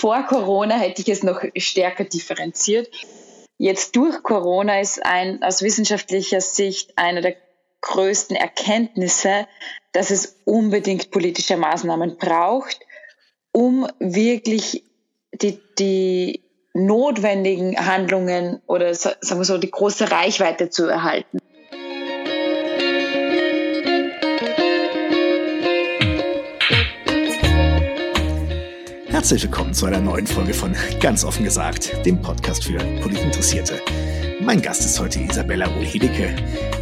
vor Corona hätte ich es noch stärker differenziert. Jetzt durch Corona ist ein aus wissenschaftlicher Sicht einer der größten Erkenntnisse, dass es unbedingt politische Maßnahmen braucht, um wirklich die, die notwendigen Handlungen oder sagen wir so die große Reichweite zu erhalten. Herzlich willkommen zu einer neuen Folge von Ganz offen gesagt, dem Podcast für Politinteressierte. Mein Gast ist heute Isabella Wohl-Hedecke,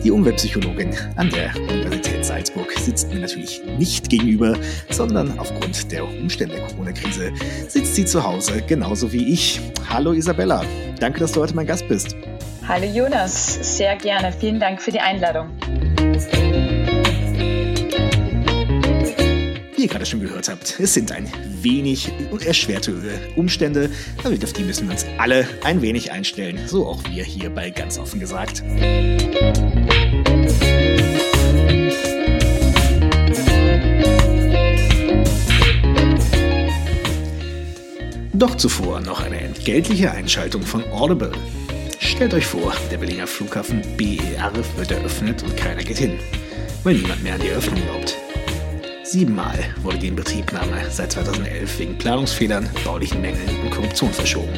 die Umweltpsychologin an der Universität Salzburg. Sitzt mir natürlich nicht gegenüber, sondern aufgrund der Umstände der Corona-Krise sitzt sie zu Hause, genauso wie ich. Hallo Isabella, danke, dass du heute mein Gast bist. Hallo Jonas, sehr gerne. Vielen Dank für die Einladung. Wie ihr gerade schon gehört habt, es sind ein wenig erschwerte Umstände, aber auf die müssen wir uns alle ein wenig einstellen, so auch wir hier bei ganz offen gesagt. Doch zuvor noch eine entgeltliche Einschaltung von Audible. Stellt euch vor, der Berliner Flughafen BER wird eröffnet und keiner geht hin, weil niemand mehr an die Eröffnung glaubt. Siebenmal wurde die Inbetriebnahme seit 2011 wegen Planungsfehlern, baulichen Mängeln und Korruption verschoben.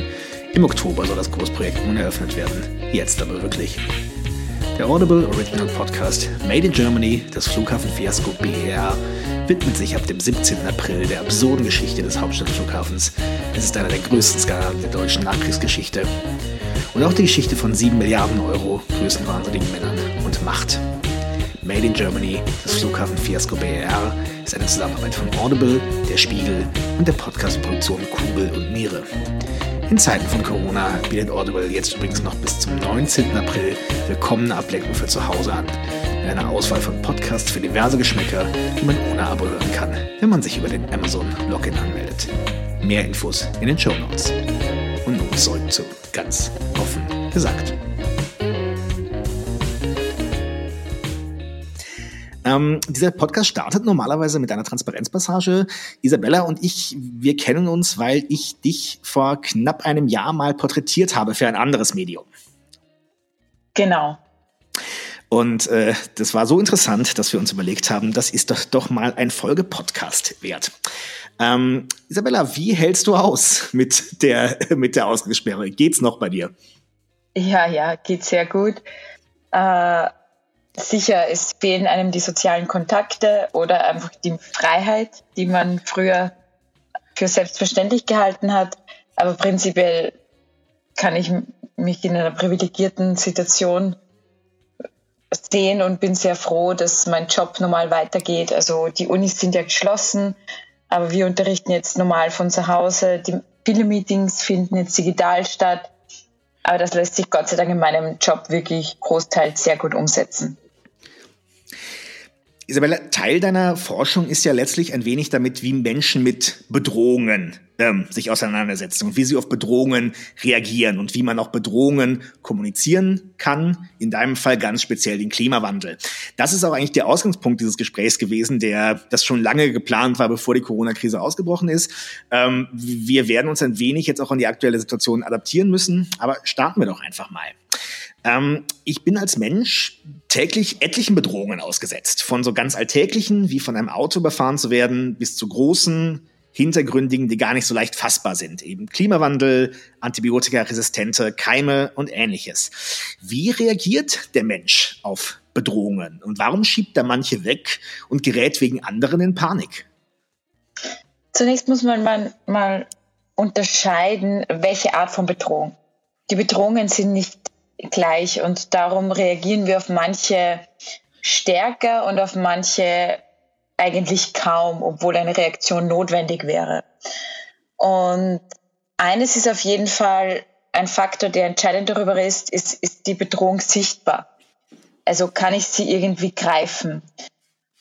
Im Oktober soll das Großprojekt nun eröffnet werden. Jetzt aber wirklich. Der Audible Original Podcast Made in Germany, das Flughafenfiasko BER, widmet sich ab dem 17. April der absurden Geschichte des Hauptstadtflughafens. Es ist einer der größten Skandale der deutschen Nachkriegsgeschichte. Und auch die Geschichte von 7 Milliarden Euro größenwahnsinnigen Männern und Macht. Made in Germany, das Flughafenfiasko BER, ist eine Zusammenarbeit von Audible, der Spiegel und der Podcastproduktion Kugel und Niere. In Zeiten von Corona bietet Audible jetzt übrigens noch bis zum 19. April willkommene Ablenkung für zu Hause an. Mit einer Auswahl von Podcasts für diverse Geschmäcker, die man ohne Abo hören kann, wenn man sich über den Amazon Login anmeldet. Mehr Infos in den Show Notes. Und nun zurück zu ganz offen gesagt. Ähm, dieser Podcast startet normalerweise mit einer Transparenzpassage. Isabella und ich, wir kennen uns, weil ich dich vor knapp einem Jahr mal porträtiert habe für ein anderes Medium. Genau. Und äh, das war so interessant, dass wir uns überlegt haben, das ist doch doch mal ein Folge-Podcast wert. Ähm, Isabella, wie hältst du aus mit der, mit der Ausgangssperre? Geht's noch bei dir? Ja, ja, geht sehr gut. Äh, Sicher, es fehlen einem die sozialen Kontakte oder einfach die Freiheit, die man früher für selbstverständlich gehalten hat. Aber prinzipiell kann ich mich in einer privilegierten Situation sehen und bin sehr froh, dass mein Job normal weitergeht. Also die Unis sind ja geschlossen, aber wir unterrichten jetzt normal von zu Hause. Die, viele Meetings finden jetzt digital statt. Aber das lässt sich Gott sei Dank in meinem Job wirklich großteils sehr gut umsetzen. Isabella, Teil deiner Forschung ist ja letztlich ein wenig damit, wie Menschen mit Bedrohungen ähm, sich auseinandersetzen und wie sie auf Bedrohungen reagieren und wie man auch Bedrohungen kommunizieren kann. In deinem Fall ganz speziell den Klimawandel. Das ist auch eigentlich der Ausgangspunkt dieses Gesprächs gewesen, der das schon lange geplant war, bevor die Corona-Krise ausgebrochen ist. Ähm, wir werden uns ein wenig jetzt auch an die aktuelle Situation adaptieren müssen, aber starten wir doch einfach mal. Ähm, ich bin als Mensch täglich etlichen Bedrohungen ausgesetzt. Von so ganz alltäglichen, wie von einem Auto überfahren zu werden, bis zu großen, hintergründigen, die gar nicht so leicht fassbar sind. Eben Klimawandel, Antibiotikaresistente, Keime und ähnliches. Wie reagiert der Mensch auf Bedrohungen? Und warum schiebt er manche weg und gerät wegen anderen in Panik? Zunächst muss man mal, mal unterscheiden, welche Art von Bedrohung. Die Bedrohungen sind nicht gleich und darum reagieren wir auf manche stärker und auf manche eigentlich kaum, obwohl eine Reaktion notwendig wäre. Und eines ist auf jeden Fall ein Faktor, der entscheidend darüber ist, ist, ist die Bedrohung sichtbar. Also kann ich sie irgendwie greifen.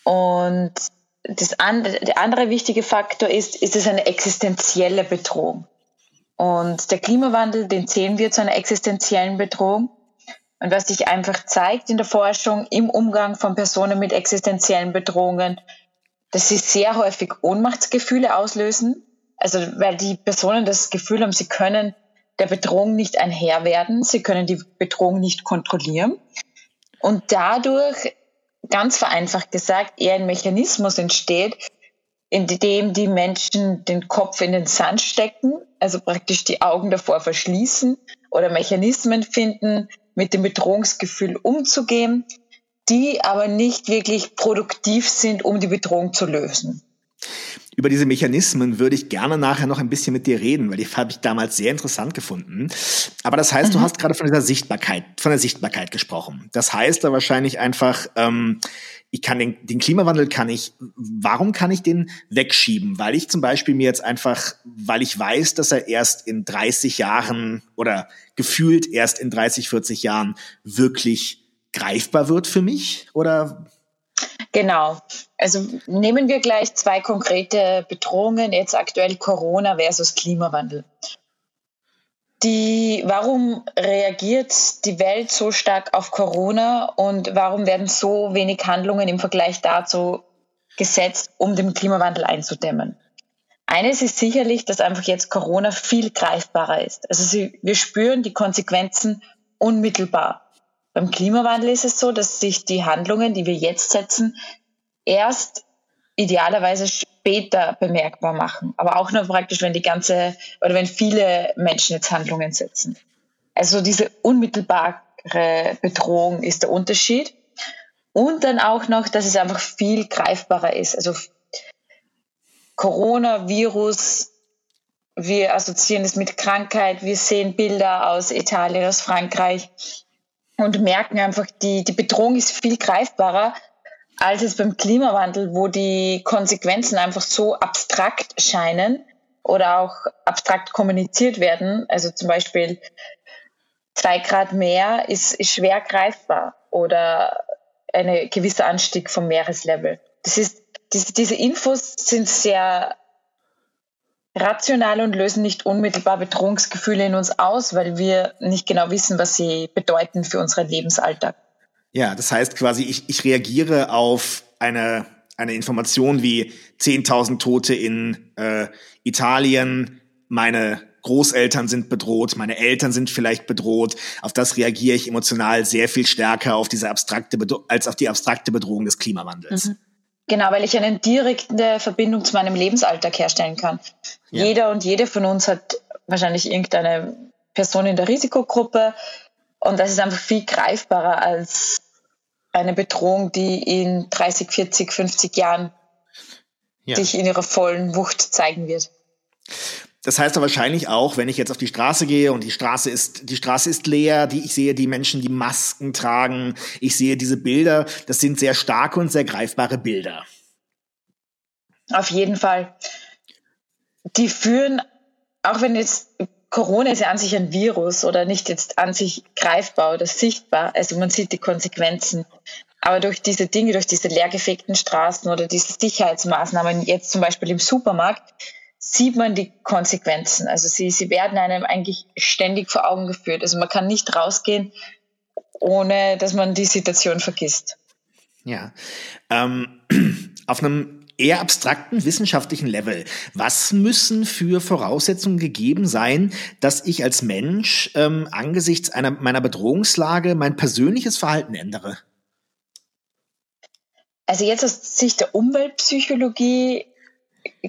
Und das andere, der andere wichtige Faktor ist, ist es eine existenzielle Bedrohung. Und der Klimawandel, den zählen wir zu einer existenziellen Bedrohung. Und was sich einfach zeigt in der Forschung im Umgang von Personen mit existenziellen Bedrohungen, dass sie sehr häufig Ohnmachtsgefühle auslösen, Also weil die Personen das Gefühl haben, sie können der Bedrohung nicht ein Herr werden, sie können die Bedrohung nicht kontrollieren. Und dadurch, ganz vereinfacht gesagt, eher ein Mechanismus entsteht, in dem die Menschen den Kopf in den Sand stecken, also praktisch die Augen davor verschließen oder Mechanismen finden, mit dem Bedrohungsgefühl umzugehen, die aber nicht wirklich produktiv sind, um die Bedrohung zu lösen. Über diese Mechanismen würde ich gerne nachher noch ein bisschen mit dir reden, weil die habe ich damals sehr interessant gefunden. Aber das heißt, mhm. du hast gerade von dieser Sichtbarkeit, von der Sichtbarkeit gesprochen. Das heißt da wahrscheinlich einfach, ähm, ich kann den, den Klimawandel kann ich, warum kann ich den wegschieben? Weil ich zum Beispiel mir jetzt einfach, weil ich weiß, dass er erst in 30 Jahren oder gefühlt erst in 30, 40 Jahren wirklich greifbar wird für mich? Oder Genau. Also nehmen wir gleich zwei konkrete Bedrohungen, jetzt aktuell Corona versus Klimawandel. Die, warum reagiert die Welt so stark auf Corona und warum werden so wenig Handlungen im Vergleich dazu gesetzt, um den Klimawandel einzudämmen? Eines ist sicherlich, dass einfach jetzt Corona viel greifbarer ist. Also sie, wir spüren die Konsequenzen unmittelbar. Beim Klimawandel ist es so, dass sich die Handlungen, die wir jetzt setzen, erst idealerweise später bemerkbar machen. Aber auch nur praktisch, wenn die ganze oder wenn viele Menschen jetzt Handlungen setzen. Also diese unmittelbare Bedrohung ist der Unterschied. Und dann auch noch, dass es einfach viel greifbarer ist. Also Coronavirus, wir assoziieren es mit Krankheit, wir sehen Bilder aus Italien, aus Frankreich und merken einfach, die, die Bedrohung ist viel greifbarer als es beim Klimawandel, wo die Konsequenzen einfach so abstrakt scheinen oder auch abstrakt kommuniziert werden. Also zum Beispiel zwei Grad mehr ist, ist schwer greifbar oder ein gewisser Anstieg vom Meereslevel. Das ist, diese, diese Infos sind sehr rational und lösen nicht unmittelbar Bedrohungsgefühle in uns aus, weil wir nicht genau wissen, was sie bedeuten für unseren Lebensalltag. Ja, das heißt quasi, ich, ich reagiere auf eine, eine Information wie 10.000 Tote in äh, Italien, meine Großeltern sind bedroht, meine Eltern sind vielleicht bedroht. Auf das reagiere ich emotional sehr viel stärker auf diese abstrakte als auf die abstrakte Bedrohung des Klimawandels. Mhm. Genau, weil ich eine direkte Verbindung zu meinem Lebensalltag herstellen kann. Ja. Jeder und jede von uns hat wahrscheinlich irgendeine Person in der Risikogruppe und das ist einfach viel greifbarer als eine Bedrohung, die in 30, 40, 50 Jahren ja. sich in ihrer vollen Wucht zeigen wird. Das heißt aber wahrscheinlich auch, wenn ich jetzt auf die Straße gehe und die Straße ist, die Straße ist leer, die, ich sehe die Menschen, die Masken tragen, ich sehe diese Bilder, das sind sehr starke und sehr greifbare Bilder. Auf jeden Fall. Die führen, auch wenn jetzt Corona ist ja an sich ein Virus oder nicht jetzt an sich greifbar oder sichtbar, also man sieht die Konsequenzen. Aber durch diese Dinge, durch diese leergefegten Straßen oder diese Sicherheitsmaßnahmen, jetzt zum Beispiel im Supermarkt, sieht man die Konsequenzen. Also sie, sie werden einem eigentlich ständig vor Augen geführt. Also man kann nicht rausgehen, ohne dass man die Situation vergisst. Ja. Ähm, auf einem eher abstrakten wissenschaftlichen Level. Was müssen für Voraussetzungen gegeben sein, dass ich als Mensch ähm, angesichts einer meiner Bedrohungslage mein persönliches Verhalten ändere? Also jetzt aus Sicht der Umweltpsychologie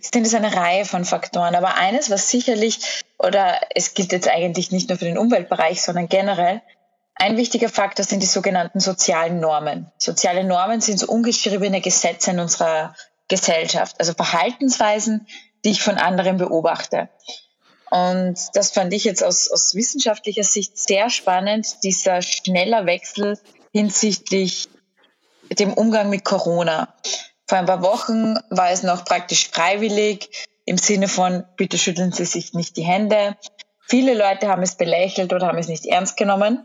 sind es eine Reihe von Faktoren. Aber eines, was sicherlich, oder es gilt jetzt eigentlich nicht nur für den Umweltbereich, sondern generell, ein wichtiger Faktor sind die sogenannten sozialen Normen. Soziale Normen sind so ungeschriebene Gesetze in unserer Gesellschaft, also Verhaltensweisen, die ich von anderen beobachte. Und das fand ich jetzt aus, aus wissenschaftlicher Sicht sehr spannend, dieser schneller Wechsel hinsichtlich dem Umgang mit Corona. Vor ein paar Wochen war es noch praktisch freiwillig im Sinne von, bitte schütteln Sie sich nicht die Hände. Viele Leute haben es belächelt oder haben es nicht ernst genommen.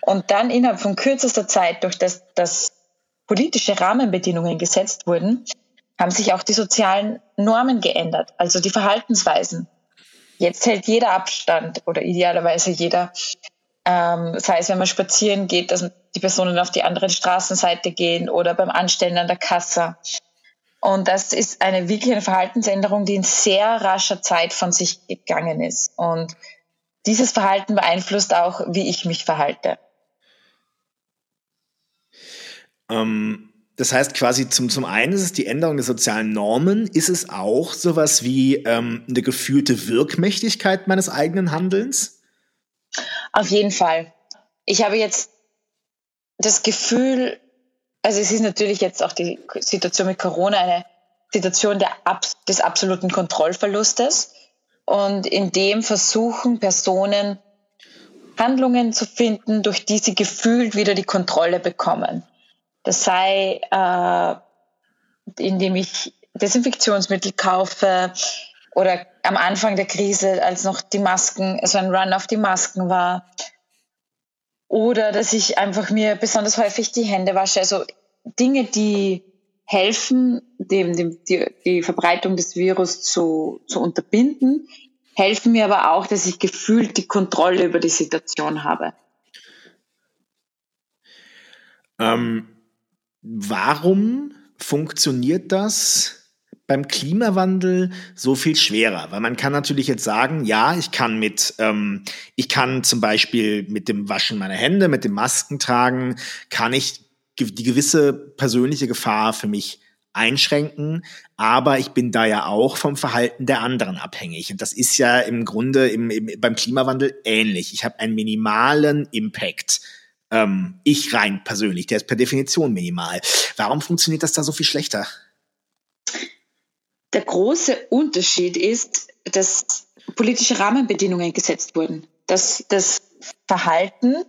Und dann innerhalb von kürzester Zeit, durch das, dass politische Rahmenbedingungen gesetzt wurden, haben sich auch die sozialen Normen geändert, also die Verhaltensweisen. Jetzt hält jeder Abstand oder idealerweise jeder, ähm, sei es wenn man spazieren geht, dass die Personen auf die andere Straßenseite gehen oder beim Anstellen an der Kasse. Und das ist eine wirklich eine Verhaltensänderung, die in sehr rascher Zeit von sich gegangen ist. Und dieses Verhalten beeinflusst auch, wie ich mich verhalte. Ähm, das heißt quasi zum, zum einen ist es die Änderung der sozialen Normen, ist es auch sowas wie ähm, eine gefühlte Wirkmächtigkeit meines eigenen Handelns? Auf jeden Fall. Ich habe jetzt das Gefühl, also es ist natürlich jetzt auch die Situation mit Corona eine Situation der, des absoluten Kontrollverlustes. Und in dem versuchen Personen Handlungen zu finden, durch die sie gefühlt wieder die Kontrolle bekommen. Das sei, äh, indem ich Desinfektionsmittel kaufe oder am Anfang der Krise, als noch die Masken, also ein Run auf die Masken war, oder dass ich einfach mir besonders häufig die Hände wasche. Also Dinge, die helfen, dem, dem, die, die Verbreitung des Virus zu, zu unterbinden, helfen mir aber auch, dass ich gefühlt die Kontrolle über die Situation habe. Ähm, warum funktioniert das beim Klimawandel so viel schwerer? Weil man kann natürlich jetzt sagen, ja, ich kann mit, ähm, ich kann zum Beispiel mit dem Waschen meiner Hände, mit dem Masken tragen, kann ich die gewisse persönliche Gefahr für mich einschränken, aber ich bin da ja auch vom Verhalten der anderen abhängig. Und das ist ja im Grunde im, im, beim Klimawandel ähnlich. Ich habe einen minimalen Impact. Ähm, ich rein persönlich, der ist per Definition minimal. Warum funktioniert das da so viel schlechter? Der große Unterschied ist, dass politische Rahmenbedingungen gesetzt wurden, dass das Verhalten,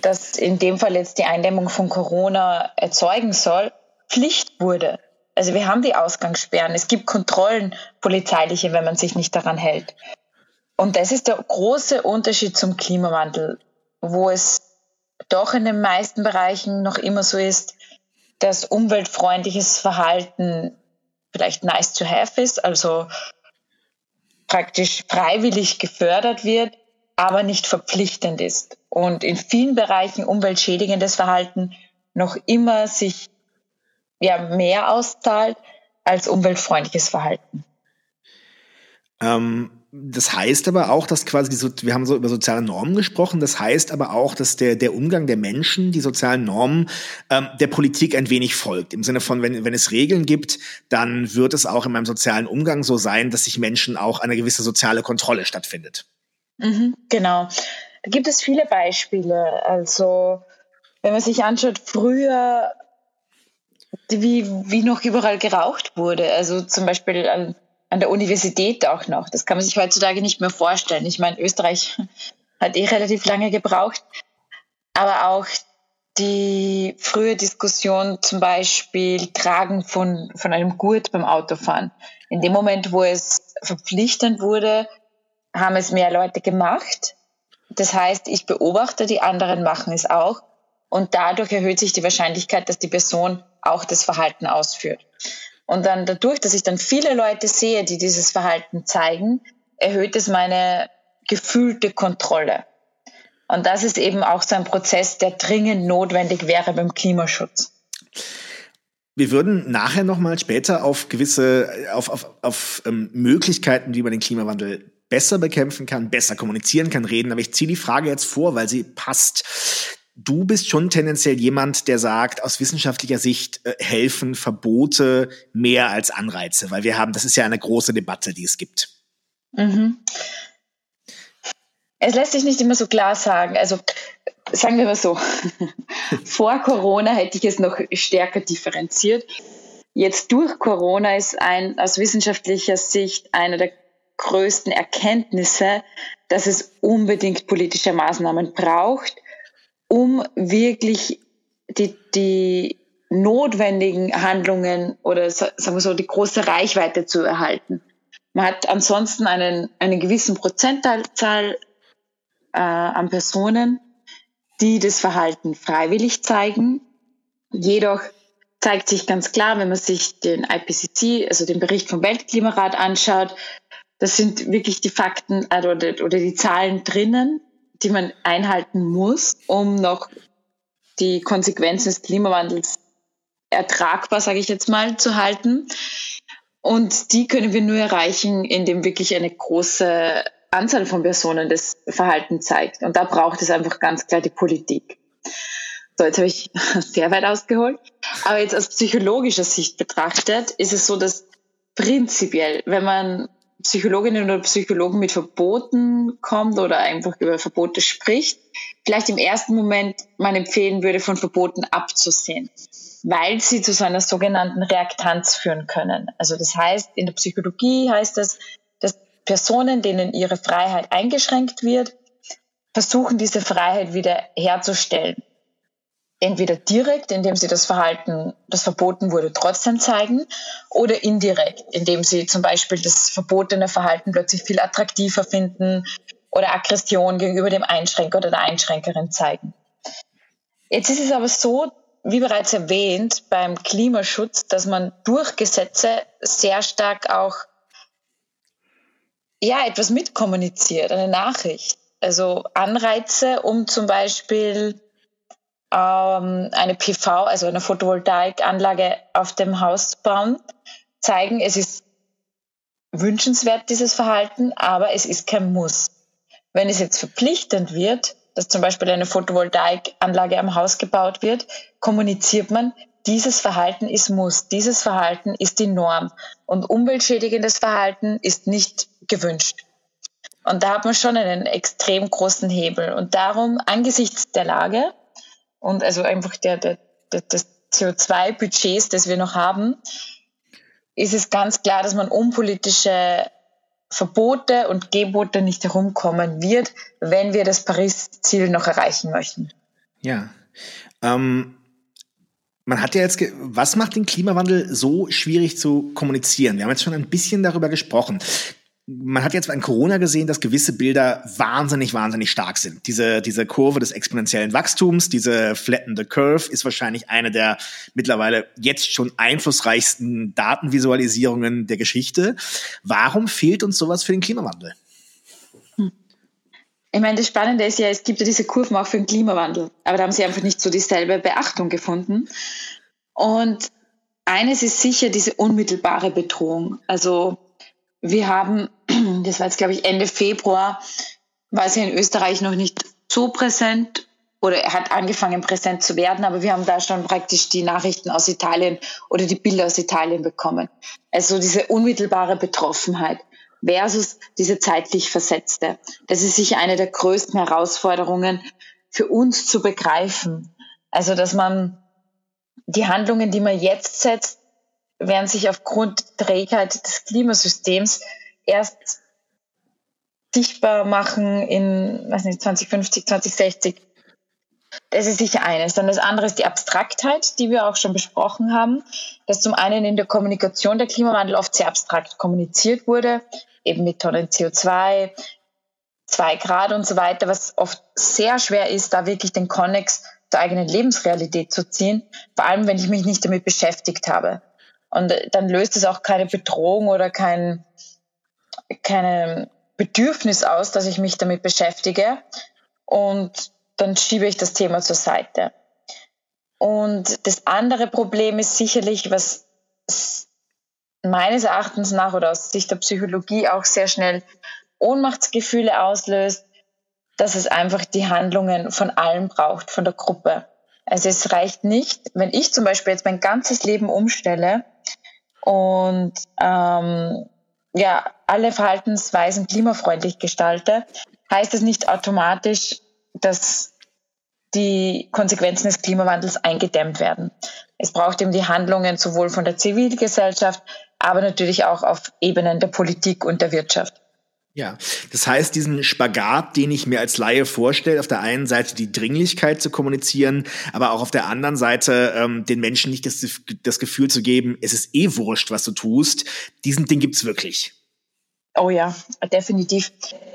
das in dem Fall jetzt die Eindämmung von Corona erzeugen soll, Pflicht wurde. Also wir haben die Ausgangssperren, es gibt Kontrollen, polizeiliche, wenn man sich nicht daran hält. Und das ist der große Unterschied zum Klimawandel, wo es doch in den meisten Bereichen noch immer so ist, dass umweltfreundliches Verhalten vielleicht nice to have ist, also praktisch freiwillig gefördert wird, aber nicht verpflichtend ist. Und in vielen Bereichen umweltschädigendes Verhalten noch immer sich ja mehr auszahlt als umweltfreundliches Verhalten. Ähm, das heißt aber auch, dass quasi, so, wir haben so über soziale Normen gesprochen, das heißt aber auch, dass der, der Umgang der Menschen, die sozialen Normen, ähm, der Politik ein wenig folgt. Im Sinne von, wenn, wenn es Regeln gibt, dann wird es auch in meinem sozialen Umgang so sein, dass sich Menschen auch eine gewisse soziale Kontrolle stattfindet. Mhm, genau. Da gibt es viele Beispiele. Also, wenn man sich anschaut, früher, wie, wie noch überall geraucht wurde. Also zum Beispiel an der Universität auch noch. Das kann man sich heutzutage nicht mehr vorstellen. Ich meine, Österreich hat eh relativ lange gebraucht, aber auch die frühe Diskussion zum Beispiel Tragen von, von einem Gurt beim Autofahren. In dem Moment, wo es verpflichtend wurde, haben es mehr Leute gemacht. Das heißt, ich beobachte, die anderen machen es auch. Und dadurch erhöht sich die Wahrscheinlichkeit, dass die Person auch das Verhalten ausführt. Und dann dadurch, dass ich dann viele Leute sehe, die dieses Verhalten zeigen, erhöht es meine gefühlte Kontrolle. Und das ist eben auch so ein Prozess, der dringend notwendig wäre beim Klimaschutz. Wir würden nachher nochmal später auf gewisse, auf, auf, auf ähm, Möglichkeiten, wie man den Klimawandel besser bekämpfen kann, besser kommunizieren kann, reden. Aber ich ziehe die Frage jetzt vor, weil sie passt. Du bist schon tendenziell jemand, der sagt, aus wissenschaftlicher Sicht äh, helfen Verbote mehr als Anreize, weil wir haben, das ist ja eine große Debatte, die es gibt. Mhm. Es lässt sich nicht immer so klar sagen. Also sagen wir mal so, vor Corona hätte ich es noch stärker differenziert. Jetzt durch Corona ist ein aus wissenschaftlicher Sicht einer der größten Erkenntnisse, dass es unbedingt politische Maßnahmen braucht, um wirklich die, die notwendigen Handlungen oder sagen wir so die große Reichweite zu erhalten. Man hat ansonsten einen, einen gewissen Prozentzahl äh, an Personen, die das Verhalten freiwillig zeigen. Jedoch zeigt sich ganz klar, wenn man sich den IPCC, also den Bericht vom Weltklimarat anschaut, das sind wirklich die Fakten äh, oder, oder die Zahlen drinnen die man einhalten muss, um noch die Konsequenzen des Klimawandels ertragbar, sage ich jetzt mal, zu halten. Und die können wir nur erreichen, indem wirklich eine große Anzahl von Personen das Verhalten zeigt. Und da braucht es einfach ganz klar die Politik. So, jetzt habe ich sehr weit ausgeholt. Aber jetzt aus psychologischer Sicht betrachtet, ist es so, dass prinzipiell, wenn man Psychologinnen oder Psychologen mit Verboten kommt oder einfach über Verbote spricht, vielleicht im ersten Moment man empfehlen würde, von Verboten abzusehen, weil sie zu so einer sogenannten Reaktanz führen können. Also das heißt, in der Psychologie heißt das, dass Personen, denen ihre Freiheit eingeschränkt wird, versuchen, diese Freiheit wieder herzustellen entweder direkt, indem sie das Verhalten, das verboten wurde, trotzdem zeigen, oder indirekt, indem sie zum Beispiel das verbotene Verhalten plötzlich viel attraktiver finden oder Aggression gegenüber dem Einschränker oder der Einschränkerin zeigen. Jetzt ist es aber so, wie bereits erwähnt, beim Klimaschutz, dass man durch Gesetze sehr stark auch ja, etwas mitkommuniziert, eine Nachricht. Also Anreize, um zum Beispiel ähm, eine PV, also eine Photovoltaikanlage auf dem Haus bauen, zeigen, es ist wünschenswert, dieses Verhalten, aber es ist kein Muss. Wenn es jetzt verpflichtend wird, dass zum Beispiel eine Photovoltaikanlage am Haus gebaut wird, kommuniziert man, dieses Verhalten ist Muss, dieses Verhalten ist die Norm und umweltschädigendes Verhalten ist nicht gewünscht. Und da hat man schon einen extrem großen Hebel. Und darum, angesichts der Lage, und also einfach der, der, der, des CO2-Budgets, das wir noch haben, ist es ganz klar, dass man um politische Verbote und Gebote nicht herumkommen wird, wenn wir das Paris-Ziel noch erreichen möchten. Ja. Ähm, man hat ja jetzt, was macht den Klimawandel so schwierig zu kommunizieren? Wir haben jetzt schon ein bisschen darüber gesprochen man hat jetzt an Corona gesehen, dass gewisse Bilder wahnsinnig, wahnsinnig stark sind. Diese, diese Kurve des exponentiellen Wachstums, diese Flatten the Curve ist wahrscheinlich eine der mittlerweile jetzt schon einflussreichsten Datenvisualisierungen der Geschichte. Warum fehlt uns sowas für den Klimawandel? Hm. Ich meine, das Spannende ist ja, es gibt ja diese Kurven auch für den Klimawandel, aber da haben sie einfach nicht so dieselbe Beachtung gefunden. Und eines ist sicher diese unmittelbare Bedrohung. Also wir haben, das war jetzt glaube ich Ende Februar, war es ja in Österreich noch nicht so präsent oder er hat angefangen präsent zu werden, aber wir haben da schon praktisch die Nachrichten aus Italien oder die Bilder aus Italien bekommen. Also diese unmittelbare Betroffenheit versus diese zeitlich versetzte. Das ist sicher eine der größten Herausforderungen für uns zu begreifen. Also, dass man die Handlungen, die man jetzt setzt, werden sich aufgrund Trägheit des Klimasystems erst sichtbar machen in weiß nicht, 2050, 2060. Das ist sicher eines. Dann das andere ist die Abstraktheit, die wir auch schon besprochen haben, dass zum einen in der Kommunikation der Klimawandel oft sehr abstrakt kommuniziert wurde, eben mit Tonnen CO2, zwei Grad und so weiter, was oft sehr schwer ist, da wirklich den Konnex zur eigenen Lebensrealität zu ziehen, vor allem wenn ich mich nicht damit beschäftigt habe. Und dann löst es auch keine Bedrohung oder kein, keine Bedürfnis aus, dass ich mich damit beschäftige. Und dann schiebe ich das Thema zur Seite. Und das andere Problem ist sicherlich, was meines Erachtens nach oder aus Sicht der Psychologie auch sehr schnell Ohnmachtsgefühle auslöst, dass es einfach die Handlungen von allen braucht, von der Gruppe. Also es reicht nicht, wenn ich zum Beispiel jetzt mein ganzes Leben umstelle und ähm, ja, alle Verhaltensweisen klimafreundlich gestalte, heißt es nicht automatisch, dass die Konsequenzen des Klimawandels eingedämmt werden. Es braucht eben die Handlungen sowohl von der Zivilgesellschaft, aber natürlich auch auf Ebenen der Politik und der Wirtschaft. Ja, das heißt, diesen Spagat, den ich mir als Laie vorstelle, auf der einen Seite die Dringlichkeit zu kommunizieren, aber auch auf der anderen Seite ähm, den Menschen nicht das, das Gefühl zu geben, es ist eh wurscht, was du tust, diesen Ding gibt's wirklich. Oh ja, definitiv.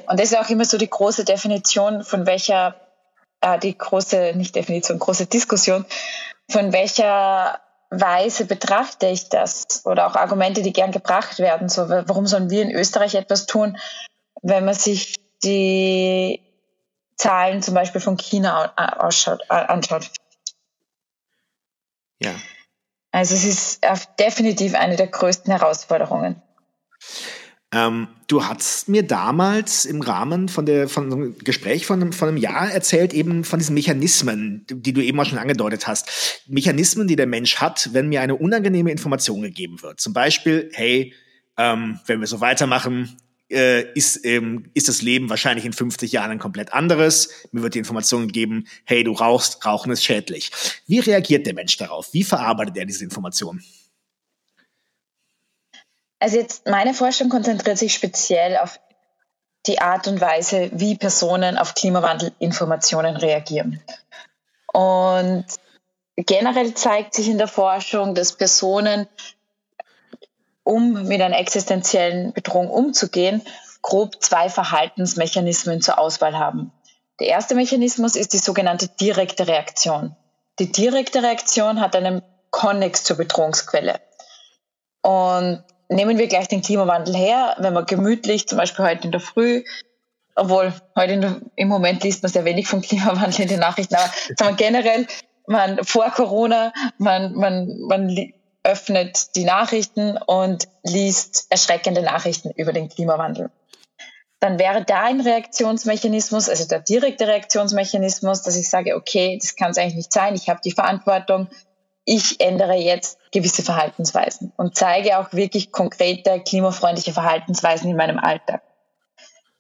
Und das ist auch immer so die große Definition, von welcher, äh, die große, nicht Definition, große Diskussion, von welcher Weise betrachte ich das oder auch Argumente, die gern gebracht werden. So, warum sollen wir in Österreich etwas tun, wenn man sich die Zahlen zum Beispiel von China ausschaut, anschaut? Ja. Also es ist definitiv eine der größten Herausforderungen. Ähm, du hast mir damals im Rahmen von, der, von einem Gespräch von einem, von einem Jahr erzählt, eben von diesen Mechanismen, die du eben auch schon angedeutet hast. Mechanismen, die der Mensch hat, wenn mir eine unangenehme Information gegeben wird. Zum Beispiel, hey, ähm, wenn wir so weitermachen, äh, ist, ähm, ist das Leben wahrscheinlich in 50 Jahren ein komplett anderes. Mir wird die Information gegeben, hey, du rauchst, Rauchen ist schädlich. Wie reagiert der Mensch darauf? Wie verarbeitet er diese Information? Also jetzt meine Forschung konzentriert sich speziell auf die Art und Weise, wie Personen auf Klimawandelinformationen reagieren. Und generell zeigt sich in der Forschung, dass Personen, um mit einer existenziellen Bedrohung umzugehen, grob zwei Verhaltensmechanismen zur Auswahl haben. Der erste Mechanismus ist die sogenannte direkte Reaktion. Die direkte Reaktion hat einen Konnex zur Bedrohungsquelle. Und nehmen wir gleich den Klimawandel her, wenn man gemütlich, zum Beispiel heute in der Früh, obwohl heute der, im Moment liest man sehr wenig vom Klimawandel in den Nachrichten, aber generell, man vor Corona, man, man, man öffnet die Nachrichten und liest erschreckende Nachrichten über den Klimawandel. Dann wäre da ein Reaktionsmechanismus, also der direkte Reaktionsmechanismus, dass ich sage, okay, das kann es eigentlich nicht sein, ich habe die Verantwortung, ich ändere jetzt gewisse Verhaltensweisen und zeige auch wirklich konkrete klimafreundliche Verhaltensweisen in meinem Alltag.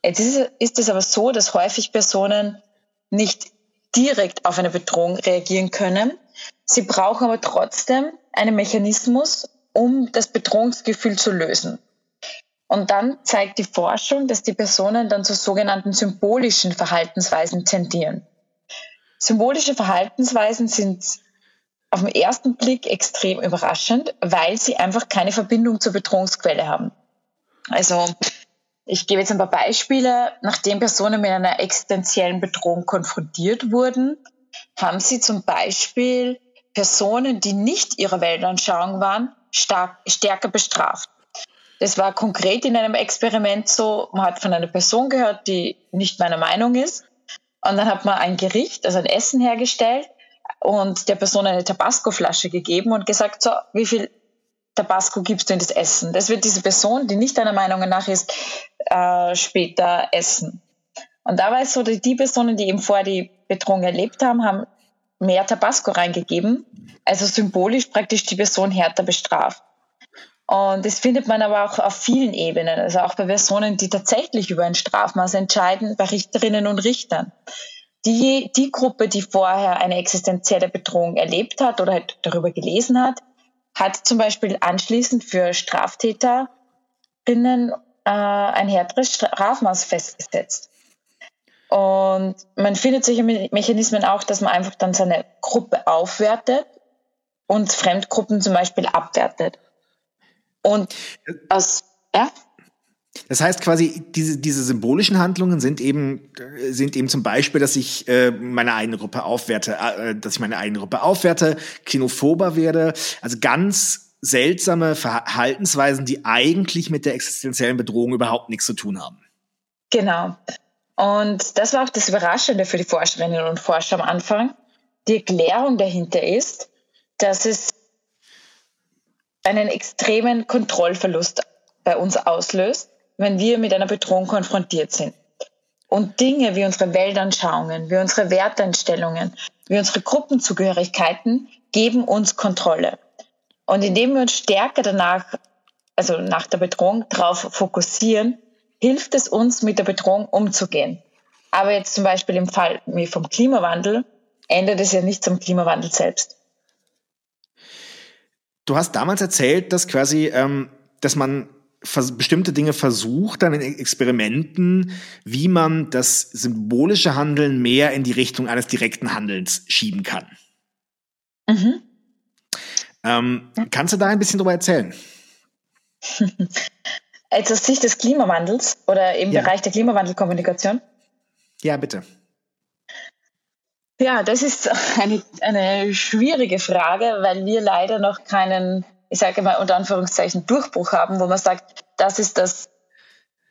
Jetzt ist es aber so, dass häufig Personen nicht direkt auf eine Bedrohung reagieren können. Sie brauchen aber trotzdem einen Mechanismus, um das Bedrohungsgefühl zu lösen. Und dann zeigt die Forschung, dass die Personen dann zu sogenannten symbolischen Verhaltensweisen tendieren. Symbolische Verhaltensweisen sind auf den ersten Blick extrem überraschend, weil sie einfach keine Verbindung zur Bedrohungsquelle haben. Also ich gebe jetzt ein paar Beispiele. Nachdem Personen mit einer existenziellen Bedrohung konfrontiert wurden, haben sie zum Beispiel Personen, die nicht ihrer Weltanschauung waren, stark, stärker bestraft. Das war konkret in einem Experiment so, man hat von einer Person gehört, die nicht meiner Meinung ist. Und dann hat man ein Gericht, also ein Essen hergestellt und der Person eine Tabasco-Flasche gegeben und gesagt, so, wie viel Tabasco gibst du in das Essen? Das wird diese Person, die nicht deiner Meinung nach ist, äh, später essen. Und da war es so, die, die Personen, die eben vorher die Bedrohung erlebt haben, haben mehr Tabasco reingegeben, also symbolisch praktisch die Person härter bestraft. Und das findet man aber auch auf vielen Ebenen, also auch bei Personen, die tatsächlich über ein Strafmaß entscheiden, bei Richterinnen und Richtern die, die Gruppe, die vorher eine existenzielle Bedrohung erlebt hat oder halt darüber gelesen hat, hat zum Beispiel anschließend für Straftäterinnen äh, ein härteres Strafmaß festgesetzt. Und man findet solche Mechanismen auch, dass man einfach dann seine Gruppe aufwertet und Fremdgruppen zum Beispiel abwertet. Und aus, ja? Das heißt quasi, diese, diese symbolischen Handlungen sind eben, sind eben zum Beispiel, dass ich äh, meine eigene Gruppe aufwerte, äh, dass ich meine eigene Gruppe aufwerte, xenophober werde, also ganz seltsame Verhaltensweisen, die eigentlich mit der existenziellen Bedrohung überhaupt nichts zu tun haben. Genau. Und das war auch das Überraschende für die Forscherinnen und Forscher am Anfang. Die Erklärung dahinter ist, dass es einen extremen Kontrollverlust bei uns auslöst wenn wir mit einer Bedrohung konfrontiert sind. Und Dinge wie unsere Weltanschauungen, wie unsere Werteinstellungen, wie unsere Gruppenzugehörigkeiten geben uns Kontrolle. Und indem wir uns stärker danach, also nach der Bedrohung, darauf fokussieren, hilft es uns, mit der Bedrohung umzugehen. Aber jetzt zum Beispiel im Fall vom Klimawandel ändert es ja nichts am Klimawandel selbst. Du hast damals erzählt, dass quasi, ähm, dass man bestimmte Dinge versucht, dann in Experimenten, wie man das symbolische Handeln mehr in die Richtung eines direkten Handelns schieben kann. Mhm. Ähm, kannst du da ein bisschen drüber erzählen? Jetzt aus Sicht des Klimawandels oder im ja. Bereich der Klimawandelkommunikation? Ja, bitte. Ja, das ist eine, eine schwierige Frage, weil wir leider noch keinen ich sage mal unter Anführungszeichen, Durchbruch haben, wo man sagt, das ist das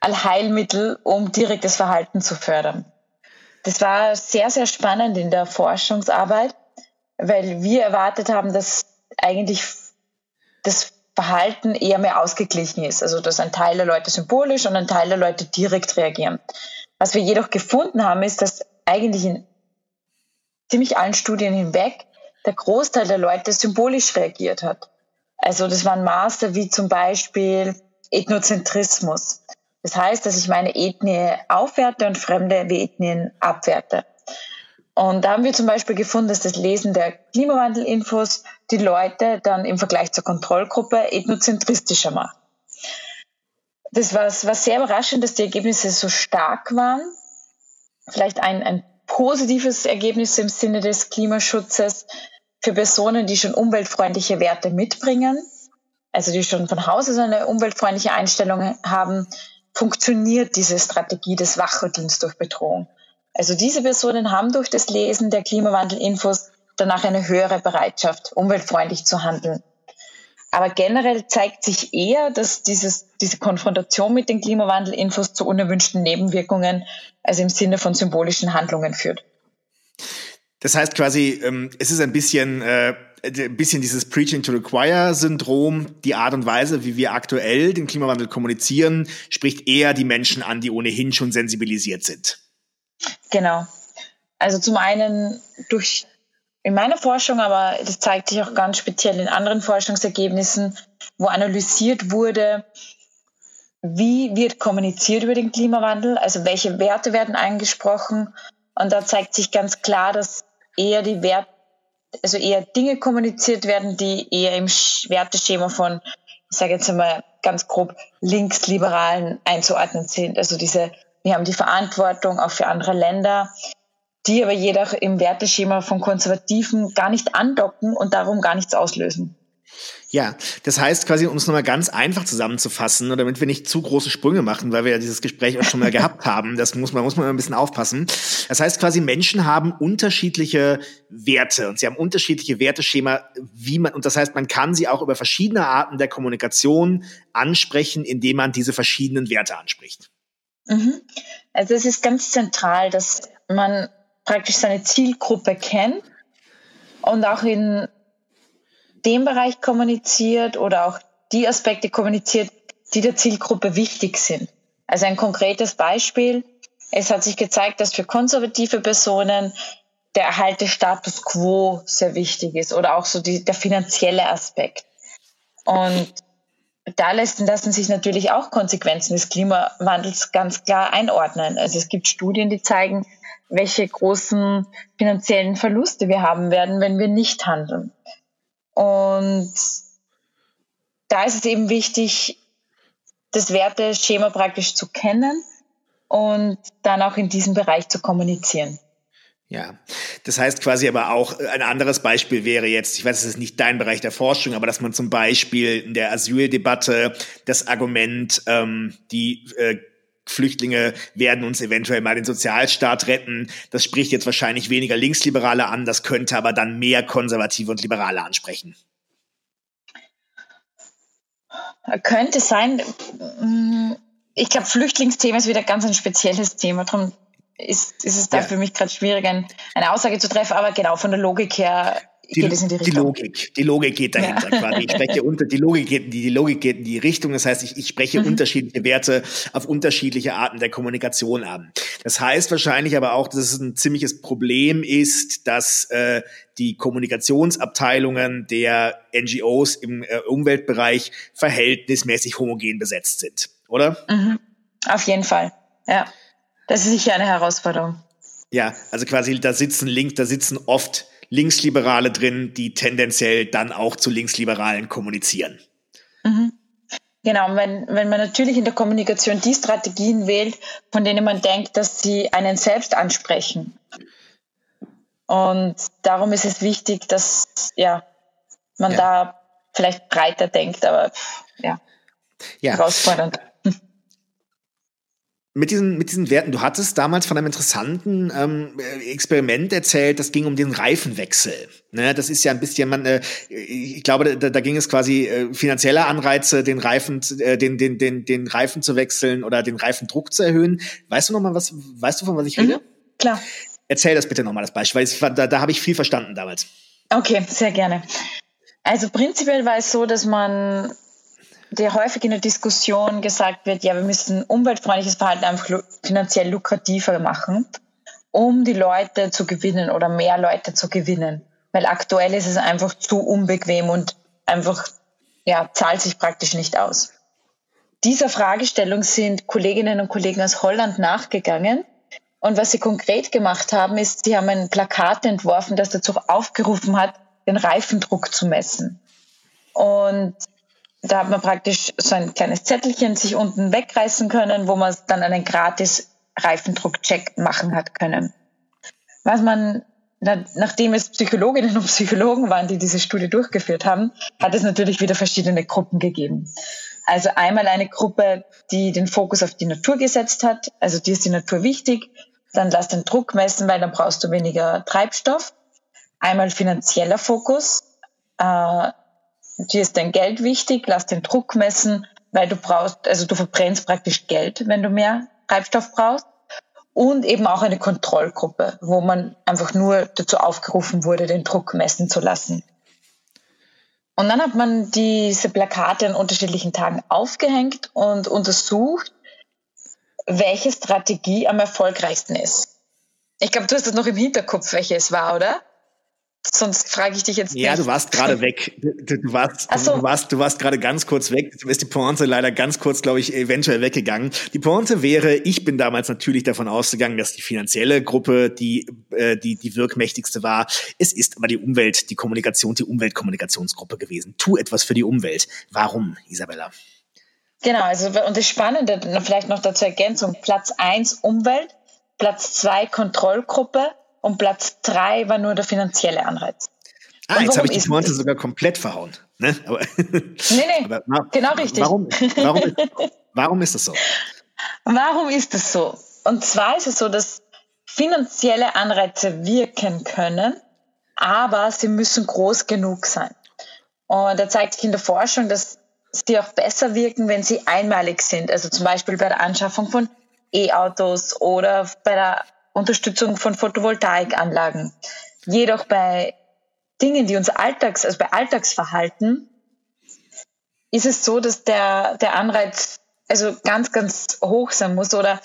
Allheilmittel, um direktes Verhalten zu fördern. Das war sehr, sehr spannend in der Forschungsarbeit, weil wir erwartet haben, dass eigentlich das Verhalten eher mehr ausgeglichen ist. Also dass ein Teil der Leute symbolisch und ein Teil der Leute direkt reagieren. Was wir jedoch gefunden haben, ist, dass eigentlich in ziemlich allen Studien hinweg der Großteil der Leute symbolisch reagiert hat. Also das waren Maße wie zum Beispiel Ethnozentrismus. Das heißt, dass ich meine Ethnie aufwerte und fremde wie Ethnien abwerte. Und da haben wir zum Beispiel gefunden, dass das Lesen der Klimawandelinfos die Leute dann im Vergleich zur Kontrollgruppe ethnozentristischer macht. Das war, war sehr überraschend, dass die Ergebnisse so stark waren. Vielleicht ein, ein positives Ergebnis im Sinne des Klimaschutzes für Personen, die schon umweltfreundliche Werte mitbringen, also die schon von Hause so eine umweltfreundliche Einstellung haben, funktioniert diese Strategie des Wachrüttelns durch Bedrohung. Also diese Personen haben durch das Lesen der Klimawandelinfos danach eine höhere Bereitschaft, umweltfreundlich zu handeln. Aber generell zeigt sich eher, dass dieses, diese Konfrontation mit den Klimawandelinfos zu unerwünschten Nebenwirkungen, also im Sinne von symbolischen Handlungen führt. Das heißt quasi, ähm, es ist ein bisschen, äh, ein bisschen dieses Preaching to the Choir-Syndrom, die Art und Weise, wie wir aktuell den Klimawandel kommunizieren, spricht eher die Menschen an, die ohnehin schon sensibilisiert sind. Genau. Also zum einen durch in meiner Forschung, aber das zeigt sich auch ganz speziell in anderen Forschungsergebnissen, wo analysiert wurde, wie wird kommuniziert über den Klimawandel, also welche Werte werden angesprochen. Und da zeigt sich ganz klar, dass eher die Wert, also eher Dinge kommuniziert werden, die eher im Werteschema von, ich sage jetzt einmal ganz grob, linksliberalen einzuordnen sind. Also diese, wir haben die Verantwortung auch für andere Länder, die aber jedoch im Werteschema von Konservativen gar nicht andocken und darum gar nichts auslösen. Ja, das heißt quasi, um es nochmal ganz einfach zusammenzufassen, und damit wir nicht zu große Sprünge machen, weil wir ja dieses Gespräch auch schon mal gehabt haben, das muss man, muss man ein bisschen aufpassen. Das heißt quasi, Menschen haben unterschiedliche Werte und sie haben unterschiedliche Werteschema, wie man, und das heißt, man kann sie auch über verschiedene Arten der Kommunikation ansprechen, indem man diese verschiedenen Werte anspricht. Mhm. Also es ist ganz zentral, dass man praktisch seine Zielgruppe kennt und auch in dem Bereich kommuniziert oder auch die Aspekte kommuniziert, die der Zielgruppe wichtig sind. Also ein konkretes Beispiel. Es hat sich gezeigt, dass für konservative Personen der Erhalt des Status quo sehr wichtig ist oder auch so die, der finanzielle Aspekt. Und da lassen, lassen sich natürlich auch Konsequenzen des Klimawandels ganz klar einordnen. Also es gibt Studien, die zeigen, welche großen finanziellen Verluste wir haben werden, wenn wir nicht handeln. Und da ist es eben wichtig, das Werteschema praktisch zu kennen und dann auch in diesem Bereich zu kommunizieren. Ja, das heißt quasi aber auch, ein anderes Beispiel wäre jetzt, ich weiß, es ist nicht dein Bereich der Forschung, aber dass man zum Beispiel in der Asyldebatte das Argument, ähm, die äh, Flüchtlinge werden uns eventuell mal den Sozialstaat retten. Das spricht jetzt wahrscheinlich weniger Linksliberale an, das könnte aber dann mehr Konservative und Liberale ansprechen. Könnte sein. Ich glaube, Flüchtlingsthema ist wieder ganz ein spezielles Thema. Darum ist, ist es da ja. für mich gerade schwierig, eine Aussage zu treffen. Aber genau, von der Logik her die, geht es in die Richtung. Die Logik, die Logik geht dahinter ja. quasi. Ich spreche unter, die Logik geht, die, die Logik geht in die Richtung. Das heißt, ich, ich spreche mhm. unterschiedliche Werte auf unterschiedliche Arten der Kommunikation an. Das heißt wahrscheinlich aber auch, dass es ein ziemliches Problem ist, dass äh, die Kommunikationsabteilungen der NGOs im äh, Umweltbereich verhältnismäßig homogen besetzt sind, oder? Mhm. Auf jeden Fall, ja. Das ist sicher eine Herausforderung. Ja, also quasi da sitzen links, da sitzen oft Linksliberale drin, die tendenziell dann auch zu Linksliberalen kommunizieren. Mhm. Genau, wenn, wenn man natürlich in der Kommunikation die Strategien wählt, von denen man denkt, dass sie einen selbst ansprechen. Und darum ist es wichtig, dass ja, man ja. da vielleicht breiter denkt, aber ja, ja. herausfordernd mit diesen, mit diesen Werten, du hattest damals von einem interessanten ähm, Experiment erzählt, das ging um den Reifenwechsel. Ne, das ist ja ein bisschen, man, äh, ich glaube, da, da ging es quasi äh, finanzielle Anreize, den Reifen, äh, den, den, den, den Reifen zu wechseln oder den Reifendruck zu erhöhen. Weißt du noch mal was, weißt du, von was ich rede? Mhm, klar. Erzähl das bitte nochmal, das Beispiel, weil da, da habe ich viel verstanden damals. Okay, sehr gerne. Also prinzipiell war es so, dass man der häufig in der Diskussion gesagt wird, ja, wir müssen umweltfreundliches Verhalten einfach finanziell lukrativer machen, um die Leute zu gewinnen oder mehr Leute zu gewinnen. Weil aktuell ist es einfach zu unbequem und einfach, ja, zahlt sich praktisch nicht aus. Dieser Fragestellung sind Kolleginnen und Kollegen aus Holland nachgegangen. Und was sie konkret gemacht haben, ist, sie haben ein Plakat entworfen, das dazu aufgerufen hat, den Reifendruck zu messen. Und da hat man praktisch so ein kleines Zettelchen sich unten wegreißen können, wo man dann einen gratis Reifendruckcheck machen hat können. Was man, nachdem es Psychologinnen und Psychologen waren, die diese Studie durchgeführt haben, hat es natürlich wieder verschiedene Gruppen gegeben. Also einmal eine Gruppe, die den Fokus auf die Natur gesetzt hat, also dir ist die Natur wichtig, dann lass den Druck messen, weil dann brauchst du weniger Treibstoff. Einmal finanzieller Fokus, äh, dir ist dein Geld wichtig, lass den Druck messen, weil du brauchst, also du verbrennst praktisch Geld, wenn du mehr Treibstoff brauchst. Und eben auch eine Kontrollgruppe, wo man einfach nur dazu aufgerufen wurde, den Druck messen zu lassen. Und dann hat man diese Plakate an unterschiedlichen Tagen aufgehängt und untersucht, welche Strategie am erfolgreichsten ist. Ich glaube, du hast das noch im Hinterkopf, welche es war, oder? Sonst frage ich dich jetzt nicht. Ja, du warst gerade weg. Du, du warst, so. du warst, du warst gerade ganz kurz weg. Du ist die Pointe leider ganz kurz, glaube ich, eventuell weggegangen. Die Pointe wäre, ich bin damals natürlich davon ausgegangen, dass die finanzielle Gruppe die, äh, die, die wirkmächtigste war. Es ist aber die Umwelt, die Kommunikation, die Umweltkommunikationsgruppe gewesen. Tu etwas für die Umwelt. Warum, Isabella? Genau, also, und das Spannende, vielleicht noch dazu Ergänzung. Platz eins Umwelt, Platz zwei Kontrollgruppe, und Platz drei war nur der finanzielle Anreiz. Ah, jetzt habe ich die Pointe sogar komplett verhauen. Ne? Aber, nee, nee, aber, na, genau richtig. Warum, warum, warum ist das so? Warum ist das so? Und zwar ist es so, dass finanzielle Anreize wirken können, aber sie müssen groß genug sein. Und da zeigt sich in der Forschung, dass sie auch besser wirken, wenn sie einmalig sind. Also zum Beispiel bei der Anschaffung von E-Autos oder bei der Unterstützung von Photovoltaikanlagen. Jedoch bei Dingen, die uns Alltags, also bei Alltagsverhalten, ist es so, dass der, der Anreiz also ganz, ganz hoch sein muss oder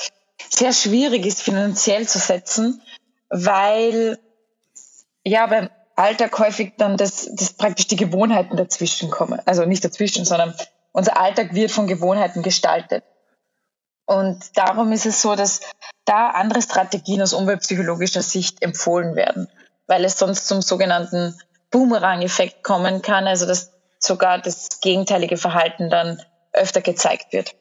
sehr schwierig ist, finanziell zu setzen, weil ja beim Alltag häufig dann das, das praktisch die Gewohnheiten dazwischen kommen. Also nicht dazwischen, sondern unser Alltag wird von Gewohnheiten gestaltet. Und darum ist es so, dass da andere Strategien aus umweltpsychologischer Sicht empfohlen werden, weil es sonst zum sogenannten Boomerang-Effekt kommen kann, also dass sogar das gegenteilige Verhalten dann öfter gezeigt wird.